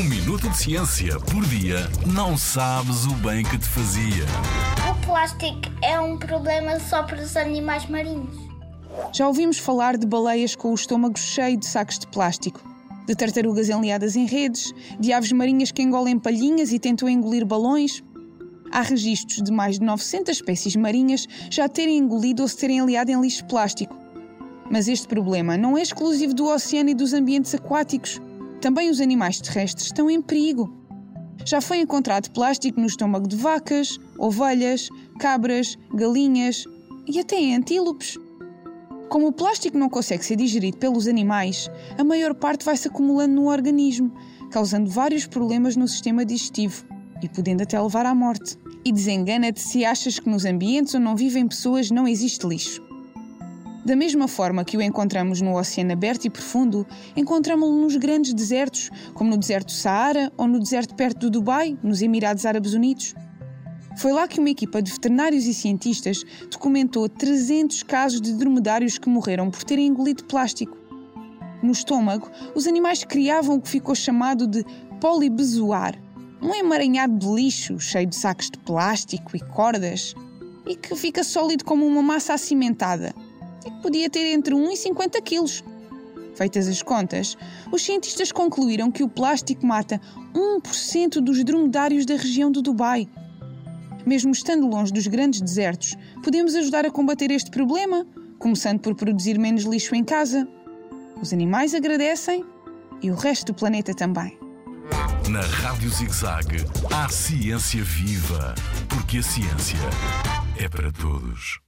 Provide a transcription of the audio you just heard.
Um minuto de ciência por dia não sabes o bem que te fazia. O plástico é um problema só para os animais marinhos. Já ouvimos falar de baleias com o estômago cheio de sacos de plástico, de tartarugas enliadas em redes, de aves marinhas que engolem palhinhas e tentam engolir balões. Há registros de mais de 900 espécies marinhas já terem engolido ou se terem aliado em lixo plástico. Mas este problema não é exclusivo do oceano e dos ambientes aquáticos. Também os animais terrestres estão em perigo. Já foi encontrado plástico no estômago de vacas, ovelhas, cabras, galinhas e até em antílopes. Como o plástico não consegue ser digerido pelos animais, a maior parte vai se acumulando no organismo, causando vários problemas no sistema digestivo e podendo até levar à morte. E desengana-te se achas que nos ambientes onde não vivem pessoas não existe lixo. Da mesma forma que o encontramos no oceano aberto e profundo, encontramos-lo nos grandes desertos, como no deserto do Saara ou no deserto perto do Dubai, nos Emirados Árabes Unidos. Foi lá que uma equipa de veterinários e cientistas documentou 300 casos de dromedários que morreram por terem engolido plástico. No estômago, os animais criavam o que ficou chamado de polibezoar, um emaranhado de lixo cheio de sacos de plástico e cordas, e que fica sólido como uma massa acimentada e que podia ter entre 1 e 50 quilos. Feitas as contas, os cientistas concluíram que o plástico mata 1% dos dromedários da região do Dubai. Mesmo estando longe dos grandes desertos, podemos ajudar a combater este problema, começando por produzir menos lixo em casa. Os animais agradecem e o resto do planeta também. Na Rádio ZigZag, há ciência viva, porque a ciência é para todos.